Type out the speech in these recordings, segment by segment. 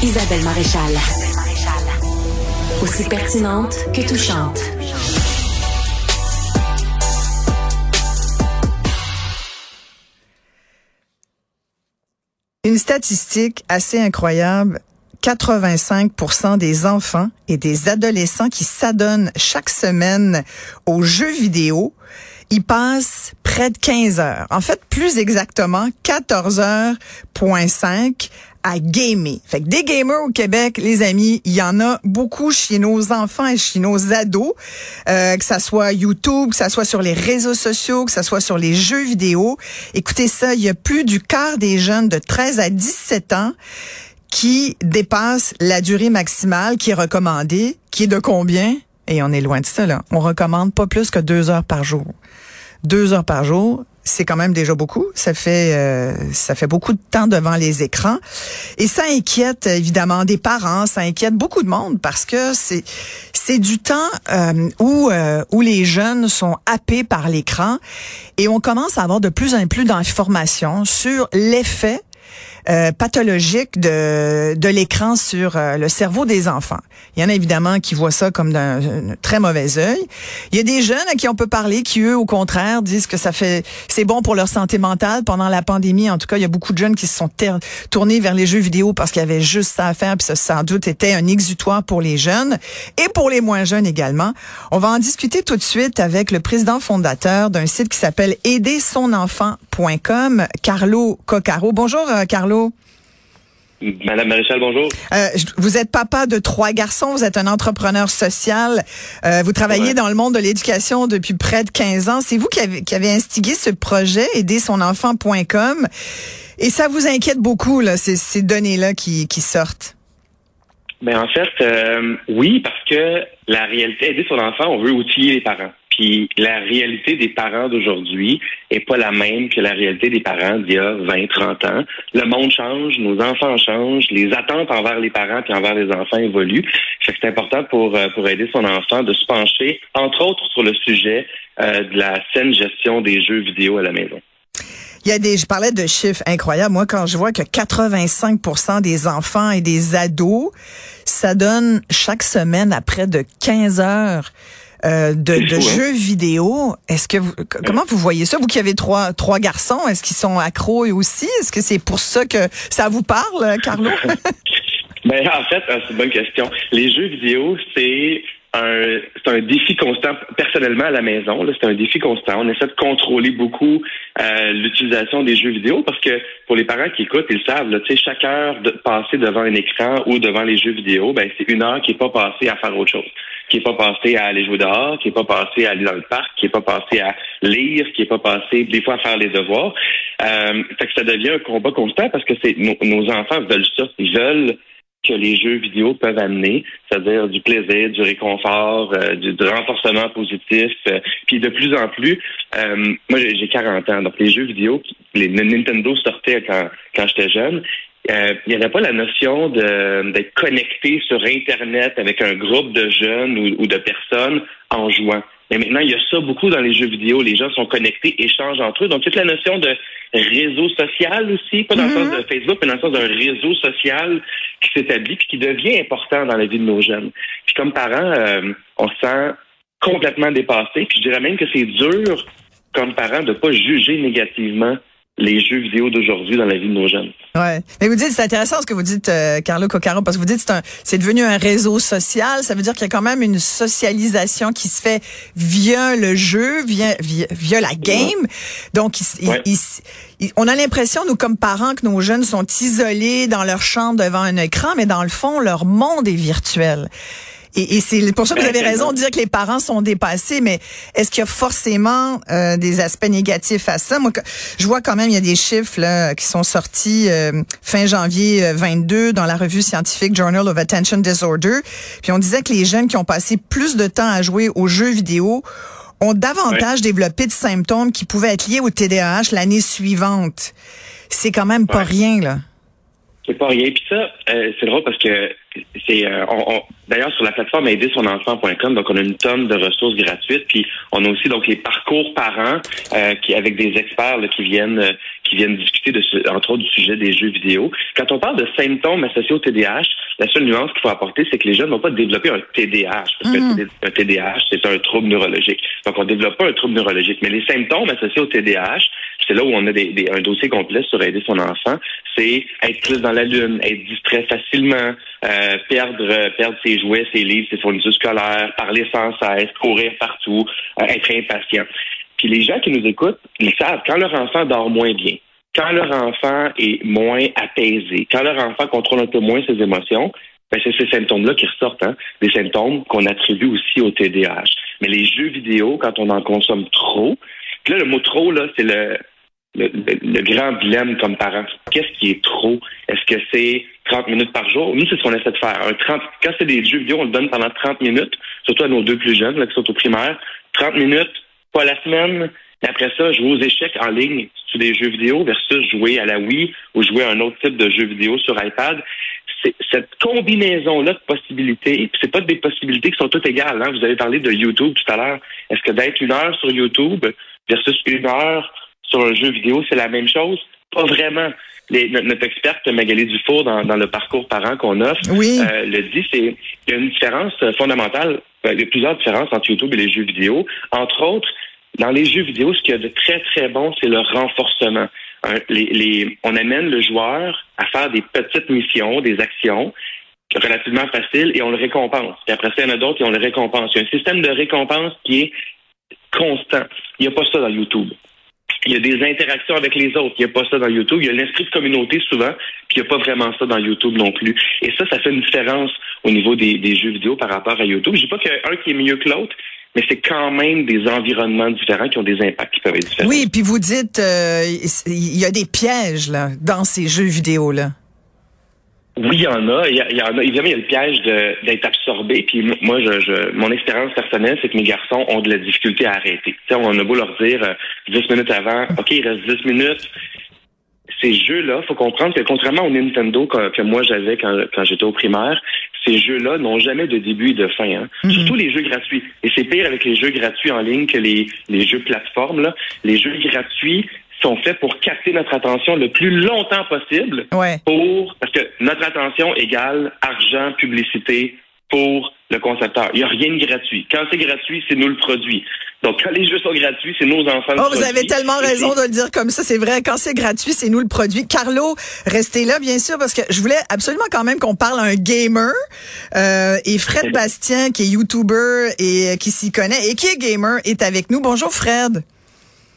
Isabelle Maréchal. Aussi pertinente que touchante. Une statistique assez incroyable. 85% des enfants et des adolescents qui s'adonnent chaque semaine aux jeux vidéo, ils passent près de 15 heures. En fait, plus exactement, 14 heures à gamer. Fait que des gamers au Québec, les amis, il y en a beaucoup chez nos enfants et chez nos ados, euh, que ça soit YouTube, que ça soit sur les réseaux sociaux, que ça soit sur les jeux vidéo. Écoutez ça, il y a plus du quart des jeunes de 13 à 17 ans qui dépassent la durée maximale qui est recommandée, qui est de combien? Et on est loin de ça, là. On recommande pas plus que deux heures par jour. Deux heures par jour, c'est quand même déjà beaucoup. Ça fait euh, ça fait beaucoup de temps devant les écrans et ça inquiète évidemment des parents, ça inquiète beaucoup de monde parce que c'est c'est du temps euh, où euh, où les jeunes sont happés par l'écran et on commence à avoir de plus en plus d'informations sur l'effet euh, pathologique de, de l'écran sur euh, le cerveau des enfants. Il y en a évidemment qui voient ça comme d'un très mauvais œil. Il y a des jeunes à qui on peut parler qui, eux, au contraire, disent que ça fait c'est bon pour leur santé mentale. Pendant la pandémie, en tout cas, il y a beaucoup de jeunes qui se sont tournés vers les jeux vidéo parce qu'il y avait juste ça à faire, puis ça sans doute était un exutoire pour les jeunes et pour les moins jeunes également. On va en discuter tout de suite avec le président fondateur d'un site qui s'appelle aidersonenfant.com, Carlo Coccaro. Bonjour, euh, Madame Maréchal, bonjour. Euh, vous êtes papa de trois garçons, vous êtes un entrepreneur social, euh, vous travaillez dans le monde de l'éducation depuis près de 15 ans. C'est vous qui avez, qui avez instigé ce projet, aidersonenfant.com. Et ça vous inquiète beaucoup, là, ces, ces données-là qui, qui sortent? Ben en fait, euh, oui, parce que la réalité, aider son enfant, on veut outiller les parents. La réalité des parents d'aujourd'hui est pas la même que la réalité des parents d'il y a 20, 30 ans. Le monde change, nos enfants changent, les attentes envers les parents et envers les enfants évoluent. Fait que c'est important pour, euh, pour aider son enfant de se pencher, entre autres, sur le sujet euh, de la saine gestion des jeux vidéo à la maison. Il y a des, je parlais de chiffres incroyables. Moi, quand je vois que 85% des enfants et des ados, ça donne chaque semaine à près de 15 heures euh, de, de hein? jeux vidéo. Est-ce que vous, comment vous voyez ça, vous qui avez trois trois garçons, est-ce qu'ils sont accros eux aussi? Est-ce que c'est pour ça que ça vous parle, Carlo? Ben en fait, euh, c'est une bonne question. Les jeux vidéo, c'est un, c'est un défi constant personnellement à la maison. C'est un défi constant. On essaie de contrôler beaucoup euh, l'utilisation des jeux vidéo parce que pour les parents qui écoutent, ils savent, là, chaque heure de passer devant un écran ou devant les jeux vidéo, ben c'est une heure qui n'est pas passée à faire autre chose, qui n'est pas passée à aller jouer dehors, qui n'est pas passée à aller dans le parc, qui n'est pas passée à lire, qui n'est pas passée des fois à faire les devoirs. Euh, fait que ça devient un combat constant parce que c'est nos, nos enfants veulent ça, ils veulent que les jeux vidéo peuvent amener, c'est-à-dire du plaisir, du réconfort, euh, du, renforcement positif. Euh, puis de plus en plus, euh, moi j'ai 40 ans, donc les jeux vidéo, les Nintendo sortaient quand, quand j'étais jeune. Il n'y avait pas la notion d'être connecté sur Internet avec un groupe de jeunes ou de personnes en jouant. Mais maintenant, il y a ça beaucoup dans les jeux vidéo. Les gens sont connectés, échangent entre eux. Donc, toute la notion de réseau social aussi, pas dans le sens de mm-hmm. Facebook, mais dans le sens d'un réseau social qui s'établit puis qui devient important dans la vie de nos jeunes. Puis comme parents, euh, on se sent complètement dépassé. Puis je dirais même que c'est dur comme parent de pas juger négativement les jeux vidéo d'aujourd'hui dans la vie de nos jeunes. Ouais. Mais vous dites, c'est intéressant ce que vous dites, euh, Carlo Coccaro, parce que vous dites c'est c'est devenu un réseau social. Ça veut dire qu'il y a quand même une socialisation qui se fait via le jeu, via, via, la game. Donc, on a l'impression, nous, comme parents, que nos jeunes sont isolés dans leur chambre devant un écran, mais dans le fond, leur monde est virtuel. Et, c'est pour ça que vous avez raison de dire que les parents sont dépassés, mais est-ce qu'il y a forcément euh, des aspects négatifs à ça? Moi, je vois quand même, il y a des chiffres là, qui sont sortis euh, fin janvier 22 euh, dans la revue scientifique Journal of Attention Disorder. Puis on disait que les jeunes qui ont passé plus de temps à jouer aux jeux vidéo ont davantage développé de symptômes qui pouvaient être liés au TDAH l'année suivante. C'est quand même pas rien, là. C'est pas rien. Puis ça, euh, c'est drôle parce que c'est euh, on, d'ailleurs sur la plateforme aidersonenfant.com, donc on a une tonne de ressources gratuites. Puis on a aussi donc les parcours parents euh, qui avec des experts qui viennent euh, qui viennent discuter de ce, entre autres du sujet des jeux vidéo. Quand on parle de symptômes associés au TDAH, la seule nuance qu'il faut apporter, c'est que les jeunes n'ont pas développé un TDAH parce que mm-hmm. un TDAH c'est un trouble neurologique. Donc on développe pas un trouble neurologique, mais les symptômes associés au TDAH, c'est là où on a des, un dossier complet sur aider son enfant, c'est être plus dans la lune, être distrait facilement, euh, perdre perdre ses jouets, ses livres, ses fournitures scolaires, parler sans cesse, courir partout, euh, être impatient. Puis les gens qui nous écoutent, ils savent quand leur enfant dort moins bien, quand leur enfant est moins apaisé, quand leur enfant contrôle un peu moins ses émotions, ben c'est ces symptômes-là qui ressortent, hein? des symptômes qu'on attribue aussi au TDAH. Mais les jeux vidéo, quand on en consomme trop, là, le mot trop, là, c'est le, le, grand dilemme comme parent. Qu'est-ce qui est trop? Est-ce que c'est 30 minutes par jour? Nous, c'est ce qu'on essaie de faire. Un 30, quand c'est des jeux vidéo, on le donne pendant 30 minutes, surtout à nos deux plus jeunes, là, qui sont au primaire. 30 minutes, pas la semaine. Et après ça, jouer aux échecs en ligne sur des jeux vidéo versus jouer à la Wii ou jouer à un autre type de jeu vidéo sur iPad. C'est cette combinaison-là de possibilités, puis c'est pas des possibilités qui sont toutes égales. Hein. Vous avez parlé de YouTube tout à l'heure. Est-ce que d'être une heure sur YouTube versus une heure sur un jeu vidéo, c'est la même chose? Pas vraiment. Les, notre experte Magali Dufour dans, dans le parcours parent qu'on offre euh, le dit, c'est il y a une différence fondamentale. Euh, il y a plusieurs différences entre YouTube et les jeux vidéo. Entre autres, dans les jeux vidéo, ce qu'il y a de très très bon, c'est le renforcement. les, les, on amène le joueur à faire des petites missions, des actions relativement faciles et on le récompense. Et après ça, il y en a d'autres et on le récompense. Il y a un système de récompense qui est constant. Il n'y a pas ça dans YouTube. Il y a des interactions avec les autres. Il n'y a pas ça dans YouTube. Il y a l'esprit de communauté souvent, puis il n'y a pas vraiment ça dans YouTube non plus. Et ça, ça fait une différence au niveau des, jeux vidéo par rapport à YouTube. Je dis pas qu'il y a un qui est mieux que l'autre, mais c'est quand même des environnements différents qui ont des impacts qui peuvent être différents. Oui, puis vous dites, euh, il y a des pièges là dans ces jeux vidéo là. Oui, il y en a. Il y, en a. Évidemment, il y a le piège d'être absorbé. Puis moi, je, mon expérience personnelle, c'est que mes garçons ont de la difficulté à arrêter. on a beau leur dire euh, dix 10 minutes avant, OK, il reste 10 minutes. Ces jeux-là, faut comprendre que contrairement au Nintendo que, moi j'avais quand, j'étais au primaire, ces jeux-là n'ont jamais de début et de fin. Hein. Mm-hmm. Surtout les jeux gratuits. Et c'est pire avec les jeux gratuits en ligne que les, les jeux plateformes. Là. Les jeux gratuits, sont faits pour capter notre attention le plus longtemps possible pour parce que notre attention égale argent, publicité pour le concepteur. Il n'y a rien de gratuit. Quand c'est gratuit, c'est nous le produit. Donc, quand les jeux sont gratuits, c'est nos enfants. Oh, vous avez tellement raison de le dire comme ça. C'est vrai. Quand c'est gratuit, c'est nous le produit. Carlo, restez là, bien sûr, parce que je voulais absolument quand même qu'on parle à un gamer. Euh, et Fred Bastien, qui est YouTuber et qui s'y connaît et qui est gamer, est avec nous. Bonjour, Fred.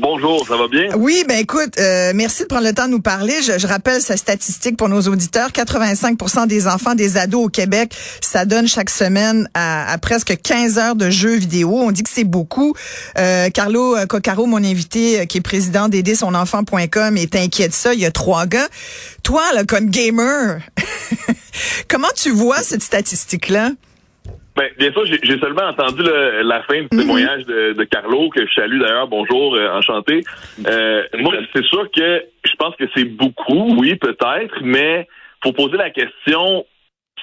Bonjour, ça va bien? Oui, ben écoute, euh, merci de prendre le temps de nous parler. Je, rappelle sa statistique pour nos auditeurs. 85% des enfants, des ados au Québec, ça donne chaque semaine à, presque 15 heures de jeux vidéo. On dit que c'est beaucoup. Euh, Carlo Coccaro, mon invité, euh, qui est président d'aider est inquiet de ça. Il y a trois gars. Toi, là, comme gamer, comment tu vois cette statistique-là? Ben, bien sûr, j'ai seulement entendu la fin du mhm. témoignage de, Carlo, que je salue d'ailleurs. Bonjour, euh, enchanté. Euh, moi, c'est sûr que je pense que c'est beaucoup, oui, peut-être, mais faut poser la question,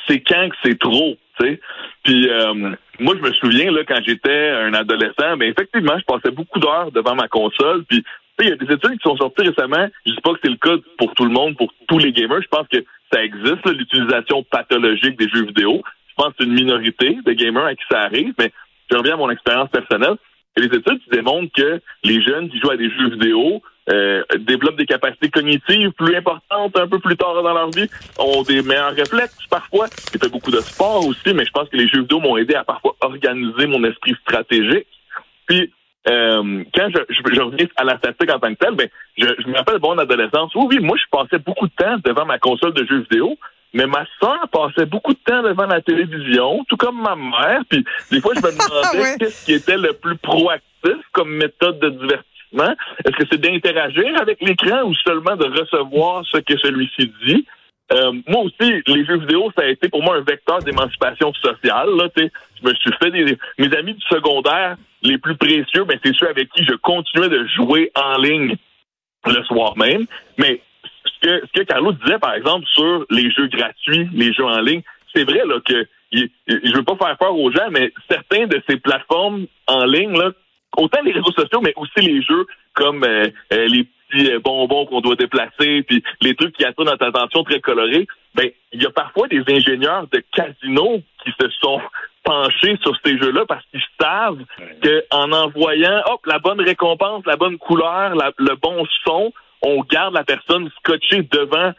c'est quand que c'est trop, tu sais? Puis euh, moi, je me souviens, là, quand j'étais un adolescent, ben effectivement, je passais beaucoup d'heures devant ma console, puis il y a des études qui sont sorties récemment. Je dis pas que c'est le cas pour tout le monde, pour tous les gamers. Je pense que ça existe, l'utilisation pathologique des jeux vidéo je pense que c'est une minorité de gamers à qui ça arrive, mais je reviens à mon expérience personnelle. Les études démontrent que les jeunes qui jouent à des jeux vidéo euh, développent des capacités cognitives plus importantes un peu plus tard dans leur vie, ont des meilleurs réflexes parfois. J'ai fait beaucoup de sport aussi, mais je pense que les jeux vidéo m'ont aidé à parfois organiser mon esprit stratégique. Puis euh, quand je, reviens à la statistique en tant que telle, ben, je, je me rappelle de mon adolescence. Oui, oui, moi, je passais beaucoup de temps devant ma console de jeux vidéo, mais ma soeur passait beaucoup de temps devant la télévision, tout comme ma mère. Puis des fois, je me demandais qu'est-ce qui était le plus proactif comme méthode de divertissement. Est-ce que c'est d'interagir avec l'écran ou seulement de recevoir ce que celui-ci dit? Euh, moi aussi, les jeux vidéo, ça a été pour moi un vecteur d'émancipation sociale. Là, je me suis fait des, mes amis du secondaire les plus précieux, ben, c'est ceux avec qui je continuais de jouer en ligne le soir même. Mais que ce que Carlo disait, par exemple, sur les jeux gratuits, les jeux en ligne, c'est vrai là que je veux pas faire peur aux gens, mais certains de ces plateformes en ligne, là, autant les réseaux sociaux, mais aussi les jeux comme euh, euh, les petits euh, bonbons qu'on doit déplacer, puis les trucs qui attirent notre attention très colorés, ben il y a parfois des ingénieurs de casinos qui se sont penchés sur ces jeux-là parce qu'ils savent qu'en envoyant hop la bonne récompense, la bonne couleur, le bon son, on garde la personne scotchée devant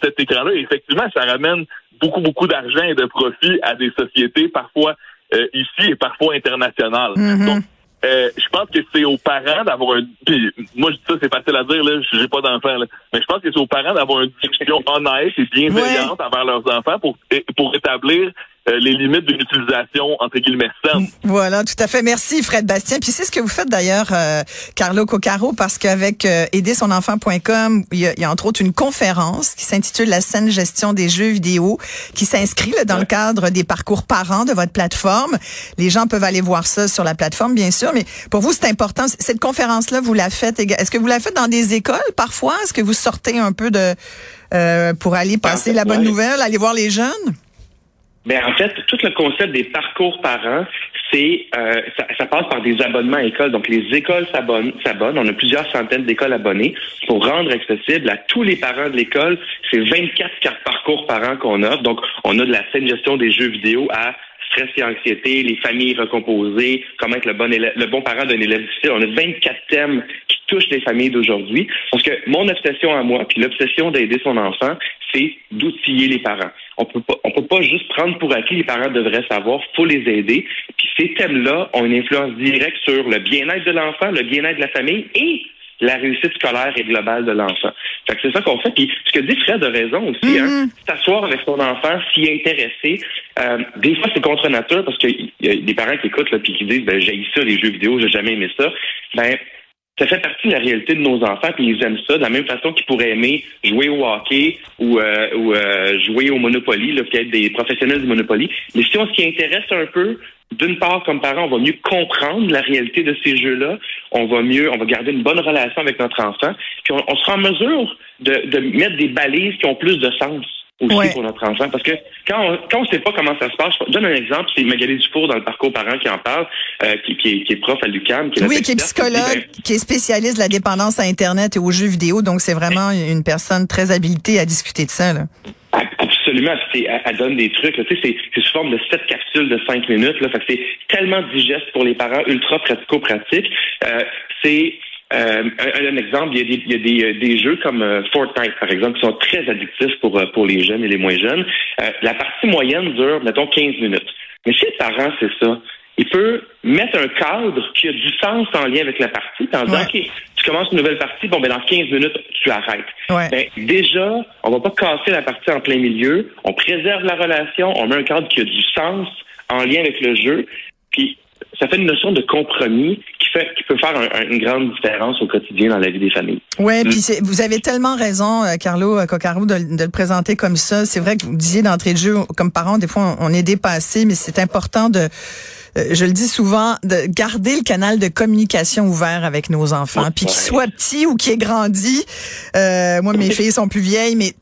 cet écran-là. Et effectivement, ça ramène beaucoup, beaucoup d'argent et de profit à des sociétés parfois ici et parfois internationales. Mm-hmm. Euh, je pense que c'est aux parents d'avoir un. Puis moi je dis ça, c'est facile à dire là, j'ai pas d'enfants là. Mais je pense que c'est aux parents d'avoir une discussion honnête et bienveillante envers leurs enfants pour pour établir euh, les limites d'une utilisation entre guillemets saine. Voilà, tout à fait. Merci Fred Bastien. Puis c'est ce que vous faites d'ailleurs, euh, Carlo Coccaro, parce qu'avec euh, aidersonenfant.com, il, y, a, entre autres une conférence qui s'intitule La saine gestion des jeux vidéo, qui s'inscrit dans le cadre des parcours parents de votre plateforme. Les gens peuvent aller voir ça sur la plateforme, bien sûr, mais pour vous c'est important. Cette conférence-là, vous la faites. Est-ce que vous la faites dans des écoles parfois? Est-ce que vous sortez un peu de euh, pour aller passer la bonne nouvelle, aller voir les jeunes? Ben en fait, tout le concept des parcours parents, c'est euh, ça, passe par des abonnements à écoles. Donc les écoles s'abonnent. On a plusieurs centaines d'écoles abonnées pour rendre accessible à tous les parents de l'école. C'est 24 cartes parcours parents qu'on offre. Donc on a de la saine gestion des jeux vidéo à stress et anxiété, les familles recomposées, comment être le bon le bon parent d'un élève difficile. On a 24 thèmes qui touchent les familles d'aujourd'hui. Parce que mon obsession à moi, puis l'obsession d'aider son enfant, c'est d'outiller les parents. On peut pas, on peut pas juste prendre pour acquis les parents devraient savoir, faut les aider. Puis ces thèmes-là ont une influence directe sur le bien-être de l'enfant, le bien-être de la famille et la réussite scolaire et globale de l'enfant. Fait que c'est ça qu'on fait. Puis ce que dit Fred a raison aussi, hein, mm-hmm. s'asseoir avec son enfant, s'y intéresser. Euh, des fois, c'est contre nature parce qu'il y a des parents qui écoutent là, puis qui disent ben j'ai ça les jeux vidéo, j'ai jamais aimé ça. Ben ça fait partie de la réalité de nos enfants, puis ils aiment ça de la même façon qu'ils pourraient aimer jouer au hockey ou, euh, ou euh, jouer au Monopoly, là, puis être des professionnels du Monopoly. Mais si on s'y intéresse un peu, d'une part, comme parents, on va mieux comprendre la réalité de ces jeux-là, on va mieux, on va garder une bonne relation avec notre enfant, puis on, sera en mesure de, de mettre des balises qui ont plus de sens aussi pour notre enfant. Parce que quand on quand on sait pas comment ça se passe, je donne un exemple, c'est Magali Dufour dans le parcours parent qui en parle, euh, qui, qui, est, prof à l'UQAM. Qui oui, qui est psychologue, qui est spécialiste de la dépendance à Internet et aux jeux vidéo. Donc, c'est vraiment une personne très habilitée à discuter de ça. Là. Absolument. Elle, donne des trucs. Tu sais, c'est sous forme de sept capsules de cinq minutes. Là, fait c'est tellement digeste pour les parents, ultra pratico-pratique. Euh, c'est euh, un, exemple, il y a, des, il y a des, euh, des, jeux comme euh, Fortnite, par exemple, qui sont très addictifs pour, euh, pour les jeunes et les moins jeunes. la partie moyenne dure, mettons, 15 minutes. Mais chez les parents, c'est ça. Il peut mettre un cadre qui a du sens en lien avec la partie, en disant, OK, tu commences une nouvelle partie, bon, ben dans 15 minutes, tu arrêtes. Ben, déjà, on va pas casser la partie en plein milieu, on préserve la relation, on met un cadre qui a du sens en lien avec le jeu, puis ça fait une notion de compromis qui fait qui peut faire une grande différence au quotidien dans la vie des familles. Oui, mm. puis vous avez tellement raison, euh, Carlo euh, Coccaro, de, de, le présenter comme ça. C'est vrai que vous disiez d'entrée de jeu, comme parents, des fois, on est dépassé, mais c'est important de euh, je le dis souvent, de garder le canal de communication ouvert avec nos enfants, puis qu'ils soient petits ou qu'ils aient grandi. Euh, moi, mes filles sont plus vieilles, mais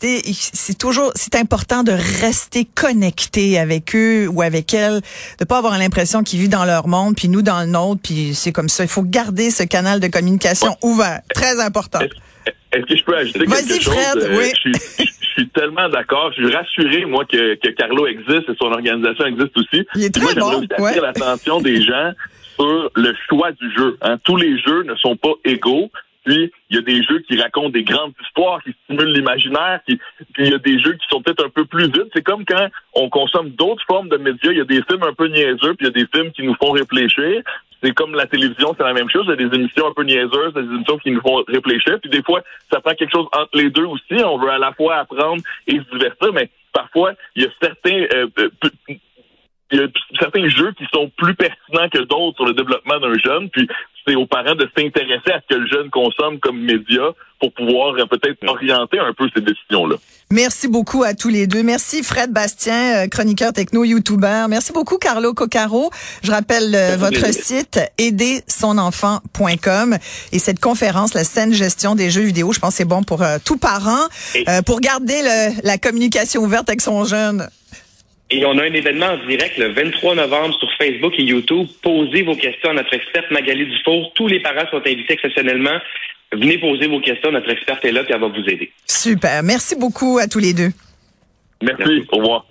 c'est toujours, c'est important de rester connecté avec eux ou avec elles, de pas avoir l'impression qu'ils vivent dans leur monde, puis nous dans le nôtre, puis c'est comme ça. Il faut garder ce canal de communication ouvert, très important. Est-ce que je peux ajouter quelque chose? Fred, euh, oui. Je, suis tellement d'accord. Je suis rassuré, moi, que, que Carlo existe et son organisation existe aussi. Il est très moi, bon. attirer l'attention des gens sur le choix du jeu. Hein. Tous les jeux ne sont pas égaux. Puis, il y a des jeux qui racontent des grandes histoires, qui stimulent l'imaginaire, puis il y a des jeux qui sont peut-être un peu plus vides. C'est comme quand on consomme d'autres formes de médias. Il y a des films un peu niaiseux, puis il y a des films qui nous font réfléchir c'est comme la télévision, c'est la même chose. Il y a des émissions un peu niaiseuses, des émissions qui nous font réfléchir. Puis des fois, ça prend quelque chose entre les deux aussi. On veut à la fois apprendre et se divertir, mais parfois, il y a certains euh, euh, il y a certains jeux qui sont plus pertinents que d'autres sur le développement d'un jeune. Puis c'est aux parents de s'intéresser à ce que le jeune consomme comme média pour pouvoir euh, peut-être orienter un peu ces décisions-là. Merci beaucoup à tous les deux. Merci Fred Bastien, euh, chroniqueur techno, YouTuber. Merci beaucoup Carlo Coccaro. Je rappelle euh, votre site aidersonenfant.com et cette conférence, la saine gestion des jeux vidéo, je pense que c'est bon pour tout parent, pour garder la communication ouverte avec son jeune. Et on a un événement en direct le 23 novembre sur Facebook et YouTube. Posez vos questions à notre experte Magali Dufour. Tous les parents sont invités exceptionnellement. Venez poser vos questions. Notre experte est là et elle va vous aider. Super. Merci beaucoup à tous les deux. Merci. Au revoir.